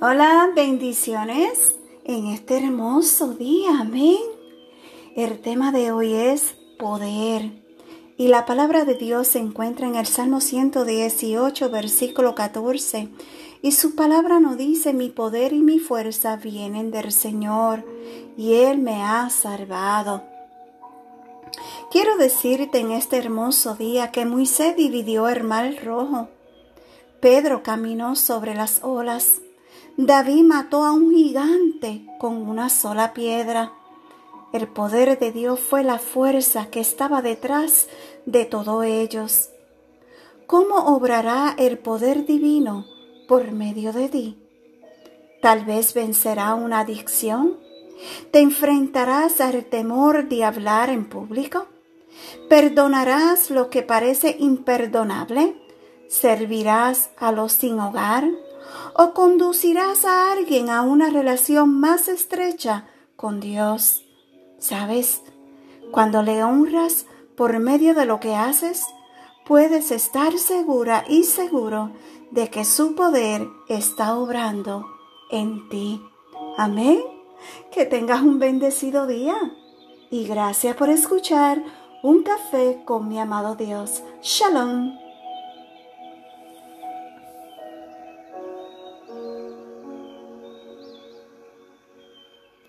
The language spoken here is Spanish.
Hola, bendiciones en este hermoso día, amén. El tema de hoy es poder. Y la palabra de Dios se encuentra en el Salmo 118, versículo 14. Y su palabra nos dice, mi poder y mi fuerza vienen del Señor, y Él me ha salvado. Quiero decirte en este hermoso día que Moisés dividió el mar rojo. Pedro caminó sobre las olas. David mató a un gigante con una sola piedra. El poder de Dios fue la fuerza que estaba detrás de todos ellos. ¿Cómo obrará el poder divino por medio de ti? Tal vez vencerá una adicción. ¿Te enfrentarás al temor de hablar en público? ¿Perdonarás lo que parece imperdonable? ¿Servirás a los sin hogar? O conducirás a alguien a una relación más estrecha con Dios. ¿Sabes? Cuando le honras por medio de lo que haces, puedes estar segura y seguro de que su poder está obrando en ti. Amén. Que tengas un bendecido día. Y gracias por escuchar un café con mi amado Dios. Shalom.